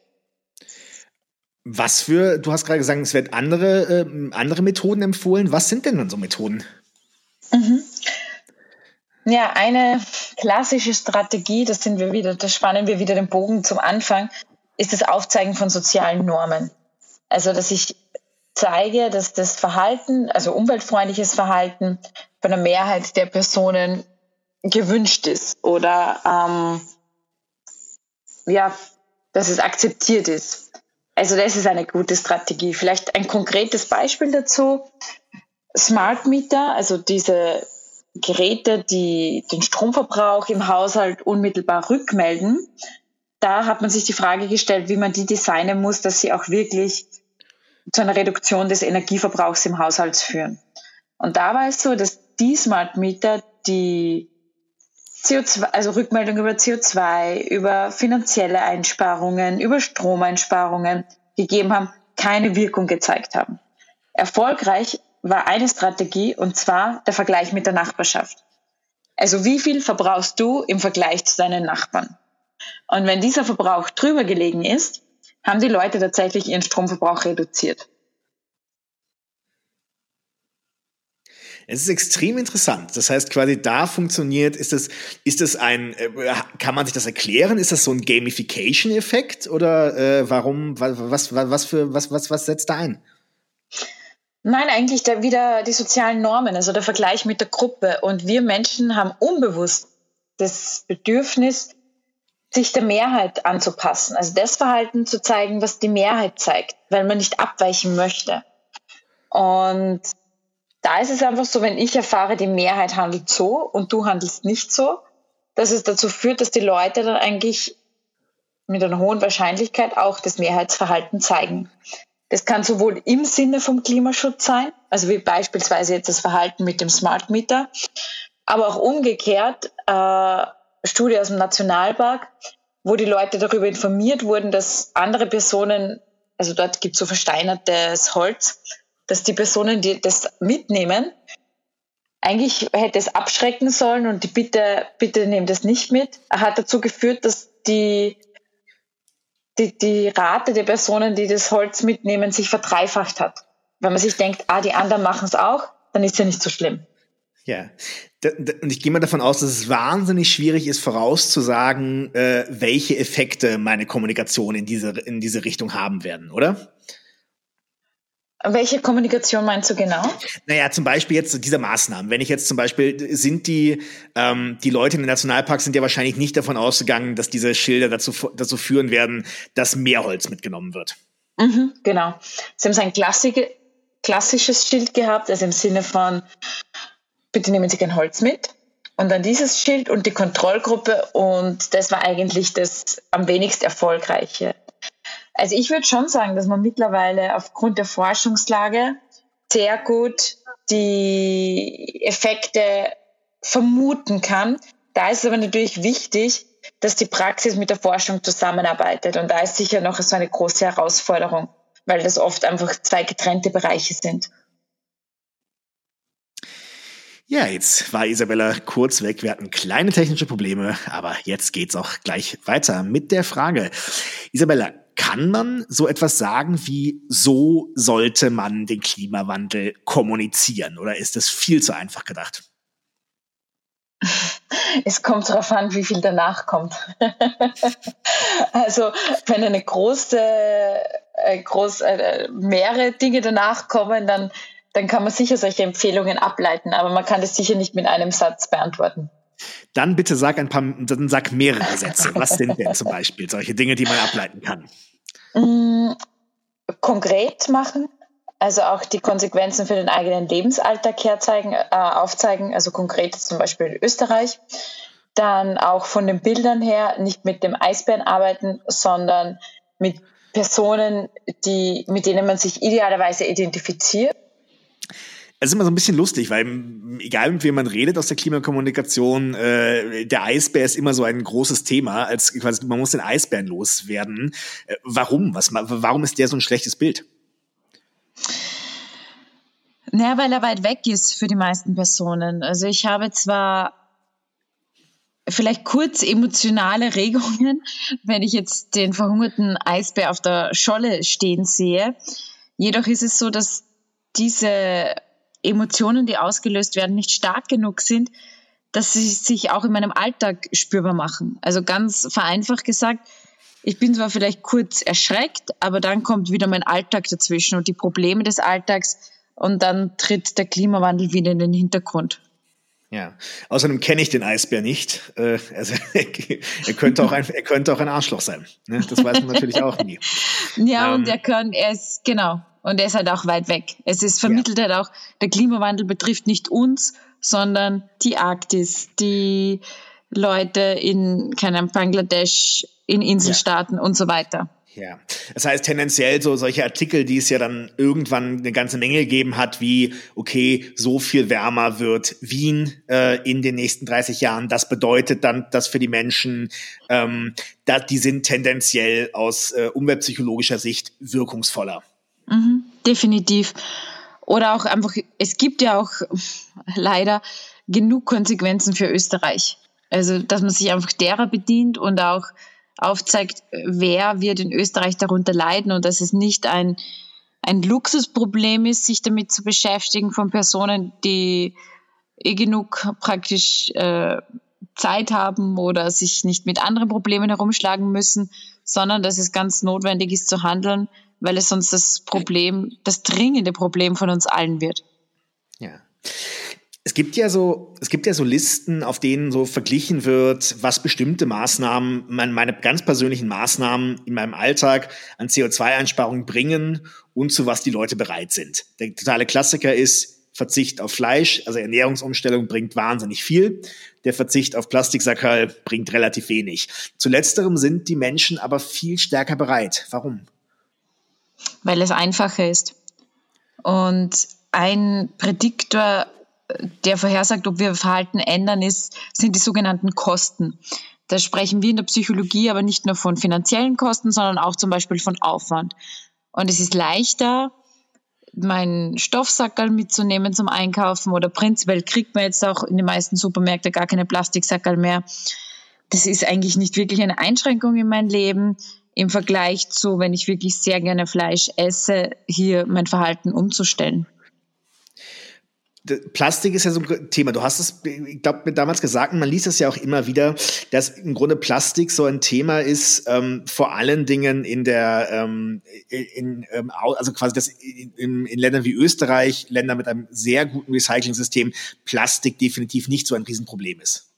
Was für, du hast gerade gesagt, es werden andere, äh, andere Methoden empfohlen. Was sind denn dann so Methoden? Mhm. Ja, eine klassische Strategie, das sind wir wieder, da spannen wir wieder den Bogen zum Anfang, ist das Aufzeigen von sozialen Normen. Also, dass ich zeige, dass das Verhalten, also umweltfreundliches Verhalten von der Mehrheit der Personen gewünscht ist oder ähm, ja, dass es akzeptiert ist. Also das ist eine gute Strategie. Vielleicht ein konkretes Beispiel dazu. Smart Meter, also diese Geräte, die den Stromverbrauch im Haushalt unmittelbar rückmelden, da hat man sich die Frage gestellt, wie man die designen muss, dass sie auch wirklich zu einer Reduktion des Energieverbrauchs im Haushalt führen. Und da war es so, dass die Smart Meter die CO2, also Rückmeldung über CO2, über finanzielle Einsparungen, über Stromeinsparungen gegeben haben, keine Wirkung gezeigt haben. Erfolgreich war eine Strategie und zwar der Vergleich mit der Nachbarschaft. Also wie viel verbrauchst du im Vergleich zu deinen Nachbarn? Und wenn dieser Verbrauch drüber gelegen ist, haben die Leute tatsächlich ihren Stromverbrauch reduziert. Es ist extrem interessant. Das heißt, quasi da funktioniert, ist das, ist das ein, äh, kann man sich das erklären? Ist das so ein Gamification-Effekt oder äh, warum, was, was, was für, was, was, was setzt da ein? Nein, eigentlich da wieder die sozialen Normen, also der Vergleich mit der Gruppe. Und wir Menschen haben unbewusst das Bedürfnis, sich der Mehrheit anzupassen, also das Verhalten zu zeigen, was die Mehrheit zeigt, weil man nicht abweichen möchte. Und da ist es einfach so, wenn ich erfahre, die Mehrheit handelt so und du handelst nicht so, dass es dazu führt, dass die Leute dann eigentlich mit einer hohen Wahrscheinlichkeit auch das Mehrheitsverhalten zeigen. Das kann sowohl im Sinne vom Klimaschutz sein, also wie beispielsweise jetzt das Verhalten mit dem Smart Meter, aber auch umgekehrt, äh, Studie aus dem Nationalpark, wo die Leute darüber informiert wurden, dass andere Personen, also dort gibt es so versteinertes Holz, dass die Personen, die das mitnehmen, eigentlich hätte es abschrecken sollen und die Bitte, bitte nehmt das nicht mit, hat dazu geführt, dass die, die, die Rate der Personen, die das Holz mitnehmen, sich verdreifacht hat. Wenn man sich denkt, ah, die anderen machen es auch, dann ist ja nicht so schlimm. Ja, und ich gehe mal davon aus, dass es wahnsinnig schwierig ist, vorauszusagen, äh, welche Effekte meine Kommunikation in diese, in diese Richtung haben werden, oder? Welche Kommunikation meinst du genau? Naja, zum Beispiel jetzt diese Maßnahmen. Wenn ich jetzt zum Beispiel sind die ähm, die Leute in den Nationalparks sind ja wahrscheinlich nicht davon ausgegangen, dass diese Schilder dazu dazu führen werden, dass mehr Holz mitgenommen wird. Mhm, genau. Sie haben so ein klassische, klassisches Schild gehabt, also im Sinne von bitte nehmen Sie kein Holz mit. Und dann dieses Schild und die Kontrollgruppe und das war eigentlich das am wenigst erfolgreiche. Also ich würde schon sagen, dass man mittlerweile aufgrund der Forschungslage sehr gut die Effekte vermuten kann. Da ist es aber natürlich wichtig, dass die Praxis mit der Forschung zusammenarbeitet. Und da ist sicher noch so eine große Herausforderung, weil das oft einfach zwei getrennte Bereiche sind. Ja, jetzt war Isabella kurz weg. Wir hatten kleine technische Probleme, aber jetzt geht's auch gleich weiter mit der Frage. Isabella, kann man so etwas sagen wie, so sollte man den Klimawandel kommunizieren? Oder ist das viel zu einfach gedacht? Es kommt darauf an, wie viel danach kommt. also wenn eine große, äh, groß, äh, mehrere Dinge danach kommen, dann dann kann man sicher solche Empfehlungen ableiten, aber man kann das sicher nicht mit einem Satz beantworten. Dann bitte sag ein paar, dann sag mehrere Sätze. Was sind denn zum Beispiel solche Dinge, die man ableiten kann? Mm, konkret machen, also auch die Konsequenzen für den eigenen Lebensalltag herzeigen, äh, aufzeigen, also konkret zum Beispiel in Österreich. Dann auch von den Bildern her nicht mit dem Eisbären arbeiten, sondern mit Personen, die, mit denen man sich idealerweise identifiziert es ist immer so ein bisschen lustig, weil egal mit wem man redet aus der Klimakommunikation, äh, der Eisbär ist immer so ein großes Thema, als quasi man muss den Eisbären loswerden. Äh, warum? Was, warum ist der so ein schlechtes Bild? Naja, weil er weit weg ist für die meisten Personen. Also ich habe zwar vielleicht kurz emotionale Regungen, wenn ich jetzt den verhungerten Eisbär auf der Scholle stehen sehe. Jedoch ist es so, dass diese Emotionen, die ausgelöst werden, nicht stark genug sind, dass sie sich auch in meinem Alltag spürbar machen. Also ganz vereinfacht gesagt, ich bin zwar vielleicht kurz erschreckt, aber dann kommt wieder mein Alltag dazwischen und die Probleme des Alltags und dann tritt der Klimawandel wieder in den Hintergrund. Ja, außerdem kenne ich den Eisbär nicht. Äh, also er könnte auch ein, er könnte auch ein Arschloch sein. Ne? Das weiß man natürlich auch nie. Ja, ähm, und er kann, er ist genau, und er ist halt auch weit weg. Es ist vermittelt ja. halt auch, der Klimawandel betrifft nicht uns, sondern die Arktis, die Leute in keinem Bangladesch, in Inselstaaten ja. und so weiter. Ja, das heißt tendenziell so solche Artikel, die es ja dann irgendwann eine ganze Menge gegeben hat, wie okay, so viel wärmer wird Wien äh, in den nächsten 30 Jahren. Das bedeutet dann, dass für die Menschen, ähm, da, die sind tendenziell aus äh, umweltpsychologischer Sicht wirkungsvoller. Mhm, definitiv. Oder auch einfach, es gibt ja auch leider genug Konsequenzen für Österreich. Also, dass man sich einfach derer bedient und auch aufzeigt, wer wird in Österreich darunter leiden und dass es nicht ein, ein Luxusproblem ist, sich damit zu beschäftigen von Personen, die eh genug praktisch äh, Zeit haben oder sich nicht mit anderen Problemen herumschlagen müssen, sondern dass es ganz notwendig ist zu handeln, weil es sonst das Problem, das dringende Problem von uns allen wird. Ja. Es gibt ja so, es gibt ja so Listen, auf denen so verglichen wird, was bestimmte Maßnahmen, meine ganz persönlichen Maßnahmen in meinem Alltag an CO2-Einsparungen bringen und zu was die Leute bereit sind. Der totale Klassiker ist Verzicht auf Fleisch, also Ernährungsumstellung bringt wahnsinnig viel. Der Verzicht auf Plastiksackerl bringt relativ wenig. Zu letzterem sind die Menschen aber viel stärker bereit. Warum? Weil es einfacher ist. Und ein Prädiktor, der vorhersagt, ob wir Verhalten ändern, ist, sind die sogenannten Kosten. Da sprechen wir in der Psychologie aber nicht nur von finanziellen Kosten, sondern auch zum Beispiel von Aufwand. Und es ist leichter, meinen Stoffsackerl mitzunehmen zum Einkaufen oder prinzipiell kriegt man jetzt auch in den meisten Supermärkten gar keine Plastiksackerl mehr. Das ist eigentlich nicht wirklich eine Einschränkung in mein Leben im Vergleich zu, wenn ich wirklich sehr gerne Fleisch esse, hier mein Verhalten umzustellen. Plastik ist ja so ein Thema. Du hast es, ich glaube, damals gesagt, man liest es ja auch immer wieder, dass im Grunde Plastik so ein Thema ist, ähm, vor allen Dingen in der, ähm, in, ähm, also quasi das in, in Ländern wie Österreich, Länder mit einem sehr guten Recycling-System, Plastik definitiv nicht so ein Riesenproblem ist.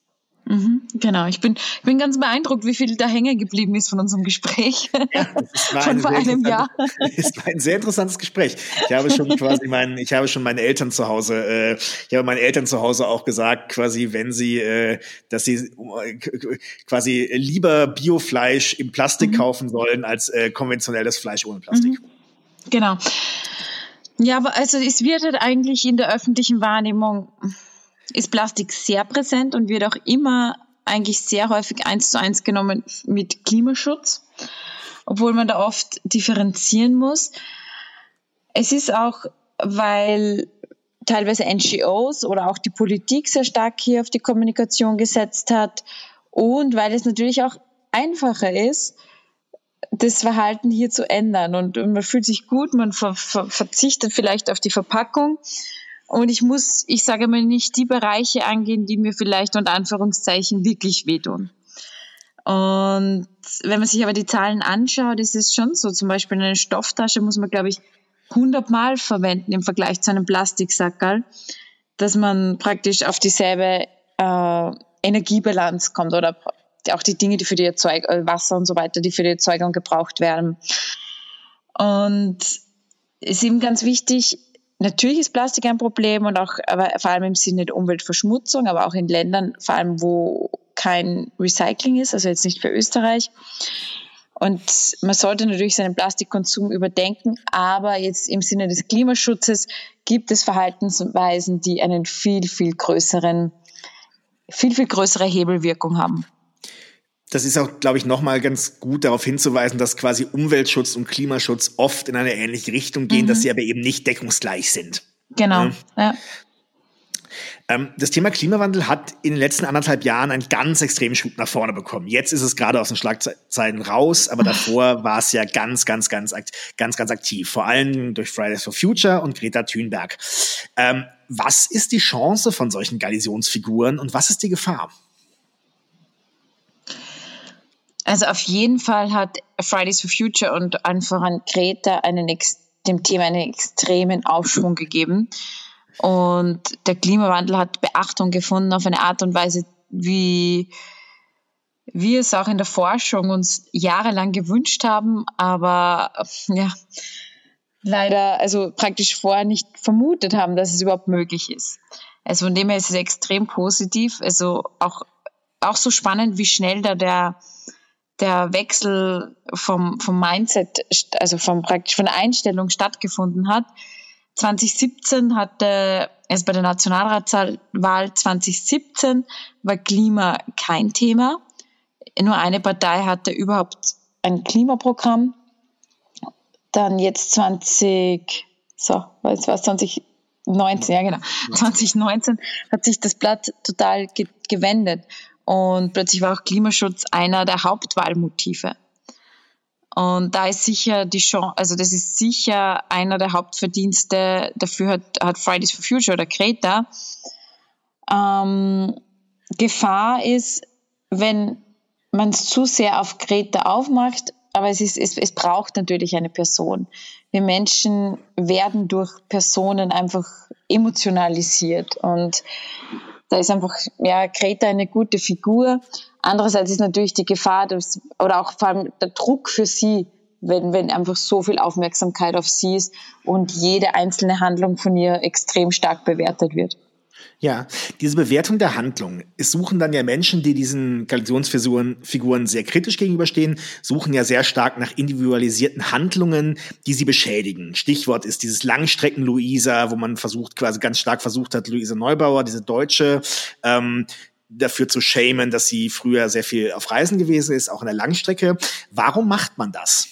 Mhm, genau, ich bin, ich bin ganz beeindruckt, wie viel da hängen geblieben ist von unserem Gespräch. Ja, von vor einem Jahr. Es war ein sehr interessantes Gespräch. Ich habe schon quasi meinen, ich habe schon meine Eltern zu Hause, äh, ich habe meinen Eltern zu Hause auch gesagt, quasi, wenn sie, äh, dass sie äh, quasi lieber Biofleisch im Plastik mhm. kaufen sollen als äh, konventionelles Fleisch ohne Plastik. Mhm. Genau. Ja, aber also es wird halt eigentlich in der öffentlichen Wahrnehmung ist Plastik sehr präsent und wird auch immer eigentlich sehr häufig eins zu eins genommen mit Klimaschutz, obwohl man da oft differenzieren muss. Es ist auch, weil teilweise NGOs oder auch die Politik sehr stark hier auf die Kommunikation gesetzt hat und weil es natürlich auch einfacher ist, das Verhalten hier zu ändern. Und man fühlt sich gut, man ver ver verzichtet vielleicht auf die Verpackung und ich muss, ich sage mal, nicht die Bereiche angehen, die mir vielleicht unter Anführungszeichen wirklich wehtun. Und wenn man sich aber die Zahlen anschaut, ist es schon so. Zum Beispiel eine Stofftasche muss man, glaube ich, 100 Mal verwenden im Vergleich zu einem Plastiksackerl, dass man praktisch auf dieselbe äh, Energiebilanz kommt oder auch die Dinge, die für die Erzeugung, äh, Wasser und so weiter, die für die Erzeugung gebraucht werden. Und es ist eben ganz wichtig, Natürlich ist Plastik ein Problem und auch, aber vor allem im Sinne der Umweltverschmutzung, aber auch in Ländern, vor allem wo kein Recycling ist, also jetzt nicht für Österreich. Und man sollte natürlich seinen Plastikkonsum überdenken, aber jetzt im Sinne des Klimaschutzes gibt es Verhaltensweisen, die einen viel, viel größeren, viel, viel größere Hebelwirkung haben das ist auch, glaube ich, nochmal ganz gut darauf hinzuweisen, dass quasi Umweltschutz und Klimaschutz oft in eine ähnliche Richtung gehen, mhm. dass sie aber eben nicht deckungsgleich sind. Genau. Ja. ja. Ähm, das Thema Klimawandel hat in den letzten anderthalb Jahren einen ganz extremen Schub nach vorne bekommen. Jetzt ist es gerade aus den Schlagzeilen raus, aber davor war es ja ganz, ganz, ganz, ganz, ganz aktiv. Vor allem durch Fridays for Future und Greta Thunberg. Ähm, was ist die Chance von solchen Galisionsfiguren und was ist die Gefahr? Also auf jeden Fall hat Fridays for Future und einfach an Greta einen, dem Thema einen extremen Aufschwung gegeben. Und der Klimawandel hat Beachtung gefunden auf eine Art und Weise, wie wir es auch in der Forschung uns jahrelang gewünscht haben, aber ja, leider also praktisch vorher nicht vermutet haben, dass es überhaupt möglich ist. Also von dem her ist es extrem positiv. Also auch, auch so spannend, wie schnell da der der Wechsel vom, vom Mindset, also vom praktisch von der Einstellung stattgefunden hat. 2017 hatte es bei der Nationalratswahl 2017 war Klima kein Thema. Nur eine Partei hatte überhaupt ein Klimaprogramm. Dann jetzt 20, so, was war 2019, ja genau, 2019 hat sich das Blatt total ge gewendet. Und plötzlich war auch Klimaschutz einer der Hauptwahlmotive. Und da ist sicher die Chance, also das ist sicher einer der Hauptverdienste, dafür hat, hat Fridays for Future oder Greta. Ähm, Gefahr ist, wenn man es zu sehr auf Greta aufmacht, aber es, ist, es, es braucht natürlich eine Person. Wir Menschen werden durch Personen einfach emotionalisiert und da ist einfach, ja, Greta eine gute Figur. Andererseits ist natürlich die Gefahr, dass, oder auch vor allem der Druck für sie wenn, wenn einfach so viel Aufmerksamkeit auf sie ist und jede einzelne Handlung von ihr extrem stark bewertet wird. Ja, diese Bewertung der Handlung. Es suchen dann ja Menschen, die diesen Galionsfiguren Figuren sehr kritisch gegenüberstehen, suchen ja sehr stark nach individualisierten Handlungen, die sie beschädigen. Stichwort ist dieses Langstrecken-Luisa, wo man versucht, quasi ganz stark versucht hat, Luisa Neubauer, diese Deutsche, ähm, dafür zu schämen, dass sie früher sehr viel auf Reisen gewesen ist, auch in der Langstrecke. Warum macht man das?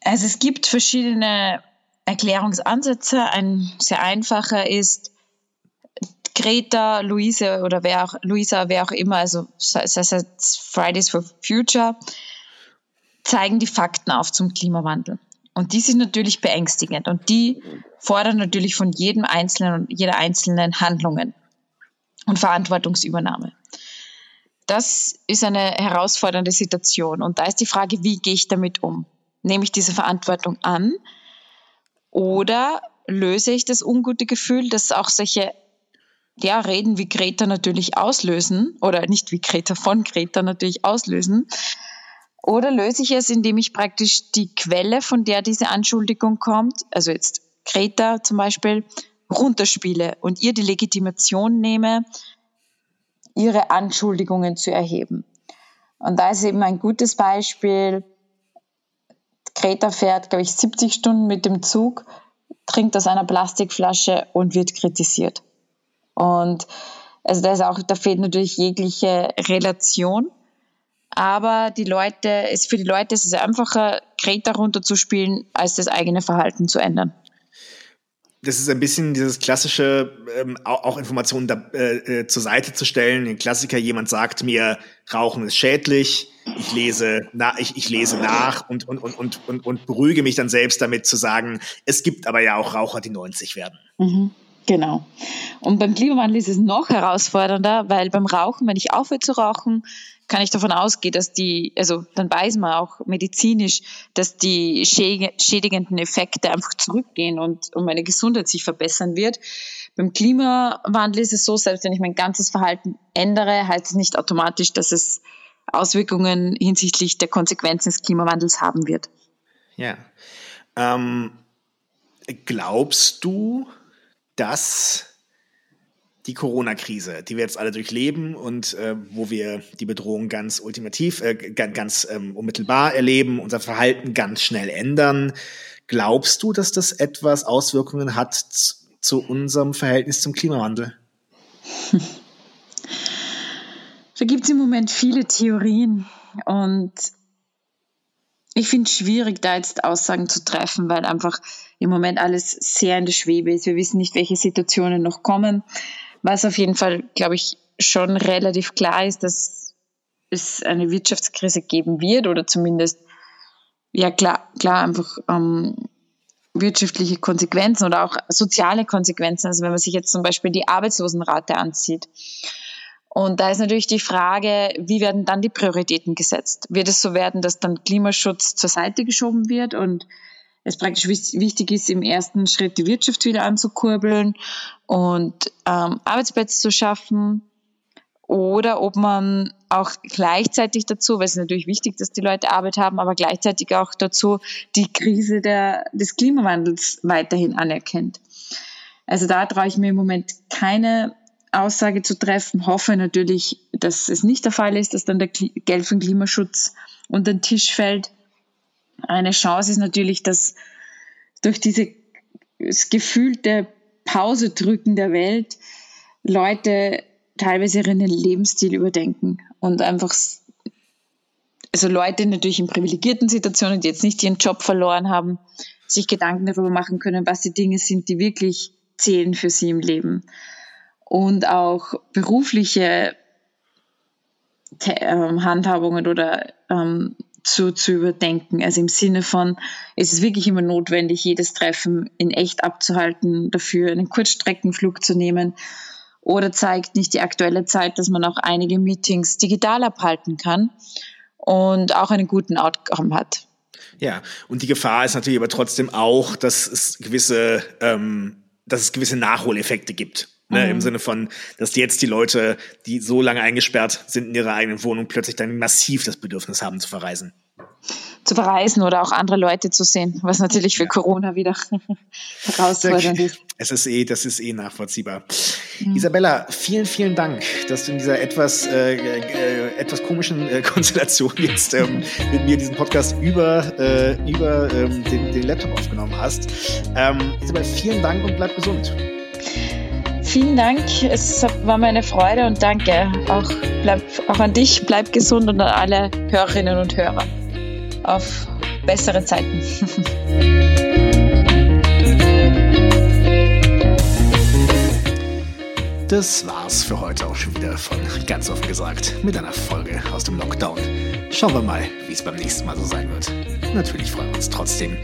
Also es gibt verschiedene Erklärungsansätze. Ein sehr einfacher ist, Greta, Luise oder wer auch, Luisa, wer auch immer, also Fridays for Future, zeigen die Fakten auf zum Klimawandel. Und die sind natürlich beängstigend und die fordern natürlich von jedem Einzelnen und jeder einzelnen Handlungen und Verantwortungsübernahme. Das ist eine herausfordernde Situation und da ist die Frage, wie gehe ich damit um? Nehme ich diese Verantwortung an oder löse ich das ungute Gefühl, dass auch solche ja, Reden wie Greta natürlich auslösen oder nicht wie Greta von Greta natürlich auslösen? Oder löse ich es, indem ich praktisch die Quelle, von der diese Anschuldigung kommt, also jetzt Greta zum Beispiel, runterspiele und ihr die Legitimation nehme, ihre Anschuldigungen zu erheben. Und da ist eben ein gutes Beispiel, Greta fährt, glaube ich, 70 Stunden mit dem Zug, trinkt aus einer Plastikflasche und wird kritisiert. Und also da ist auch, da fehlt natürlich jegliche Relation. Aber die Leute, es, für die Leute ist es einfacher, Greta runterzuspielen, als das eigene Verhalten zu ändern das ist ein bisschen dieses klassische, ähm, auch Informationen da, äh, äh, zur Seite zu stellen. Ein Klassiker, jemand sagt mir, Rauchen ist schädlich. Ich lese, na, ich, ich lese nach und, und, und, und, und, und beruhige mich dann selbst damit zu sagen, es gibt aber ja auch Raucher, die 90 werden. Mhm. Genau. Und beim Klimawandel ist es noch herausfordernder, weil beim Rauchen, wenn ich aufhöre zu rauchen, kann ich davon ausgehen, dass die, also dann weiß man auch medizinisch, dass die schädigenden Effekte einfach zurückgehen und, und meine Gesundheit sich verbessern wird. Beim Klimawandel ist es so, selbst wenn ich mein ganzes Verhalten ändere, heißt es nicht automatisch, dass es Auswirkungen hinsichtlich der Konsequenzen des Klimawandels haben wird. Ja. Ähm, glaubst du, dass die Corona-Krise, die wir jetzt alle durchleben und äh, wo wir die Bedrohung ganz ultimativ, äh, ganz ähm, unmittelbar erleben, unser Verhalten ganz schnell ändern. Glaubst du, dass das etwas Auswirkungen hat zu unserem Verhältnis zum Klimawandel? Da gibt es im Moment viele Theorien und ich finde es schwierig, da jetzt Aussagen zu treffen, weil einfach im Moment alles sehr in der Schwebe ist. Wir wissen nicht, welche Situationen noch kommen. Was auf jeden Fall, glaube ich, schon relativ klar ist, dass es eine Wirtschaftskrise geben wird oder zumindest, ja klar, klar einfach ähm, wirtschaftliche Konsequenzen oder auch soziale Konsequenzen. Also wenn man sich jetzt zum Beispiel die Arbeitslosenrate ansieht. Und da ist natürlich die Frage, wie werden dann die Prioritäten gesetzt? Wird es so werden, dass dann Klimaschutz zur Seite geschoben wird und es praktisch wichtig ist, im ersten Schritt die Wirtschaft wieder anzukurbeln und ähm, Arbeitsplätze zu schaffen? Oder ob man auch gleichzeitig dazu, weil es ist natürlich wichtig, dass die Leute Arbeit haben, aber gleichzeitig auch dazu die Krise der, des Klimawandels weiterhin anerkennt. Also da traue ich mir im Moment keine Aussage zu treffen. Hoffe natürlich, dass es nicht der Fall ist, dass dann der Geld für den Klimaschutz unter den Tisch fällt. Eine Chance ist natürlich, dass durch diese gefühlte Pause drücken der Welt Leute teilweise ihren Lebensstil überdenken und einfach, also Leute natürlich in privilegierten Situationen, die jetzt nicht ihren Job verloren haben, sich Gedanken darüber machen können, was die Dinge sind, die wirklich zählen für sie im Leben. Und auch berufliche ähm, Handhabungen oder ähm, zu, zu überdenken. Also im Sinne von, es ist wirklich immer notwendig, jedes Treffen in echt abzuhalten, dafür einen Kurzstreckenflug zu nehmen. Oder zeigt nicht die aktuelle Zeit, dass man auch einige Meetings digital abhalten kann und auch einen guten Outcome hat. Ja, und die Gefahr ist natürlich aber trotzdem auch, dass es gewisse, ähm, dass es gewisse Nachholeffekte gibt Ne, mhm. Im Sinne von, dass jetzt die Leute, die so lange eingesperrt sind in ihrer eigenen Wohnung, plötzlich dann massiv das Bedürfnis haben zu verreisen zu verreisen oder auch andere Leute zu sehen, was natürlich für Corona wieder herausfordernd ist. Es ist eh, das ist eh nachvollziehbar. Mhm. Isabella, vielen, vielen Dank, dass du in dieser etwas, äh, äh, etwas komischen äh, Konstellation jetzt ähm, mit mir diesen Podcast über, äh, über ähm, den, den, Laptop aufgenommen hast. Ähm, Isabella, vielen Dank und bleib gesund. Vielen Dank, es war mir eine Freude und danke auch, bleib, auch an dich, bleib gesund und an alle Hörerinnen und Hörer auf bessere Zeiten. Das war's für heute auch schon wieder von ganz offen gesagt mit einer Folge aus dem Lockdown. Schauen wir mal, wie es beim nächsten Mal so sein wird. Natürlich freuen wir uns trotzdem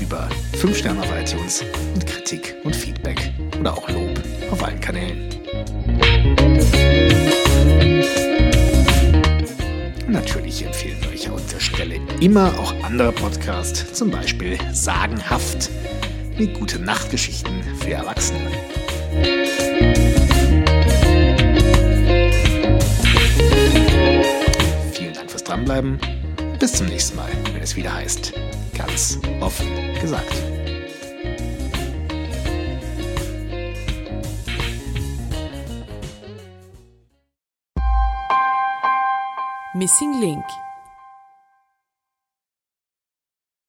über 5 Sterne auf iTunes und Kritik und Feedback oder auch Lob auf allen Kanälen. Natürlich empfehlen wir euch an der Stelle immer auch andere Podcasts, zum Beispiel Sagenhaft mit gute Nachtgeschichten für Erwachsene. Vielen Dank fürs Dranbleiben. Bis zum nächsten Mal, wenn es wieder heißt, ganz offen gesagt. Missing Link